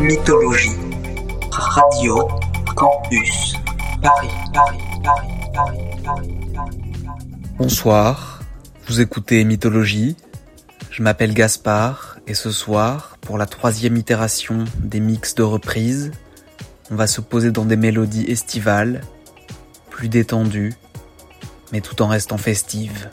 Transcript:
Mythologie. Radio Campus. Paris, Bonsoir, vous écoutez Mythologie. Je m'appelle Gaspard et ce soir, pour la troisième itération des mix de reprise, on va se poser dans des mélodies estivales, plus détendues, mais tout en restant festives.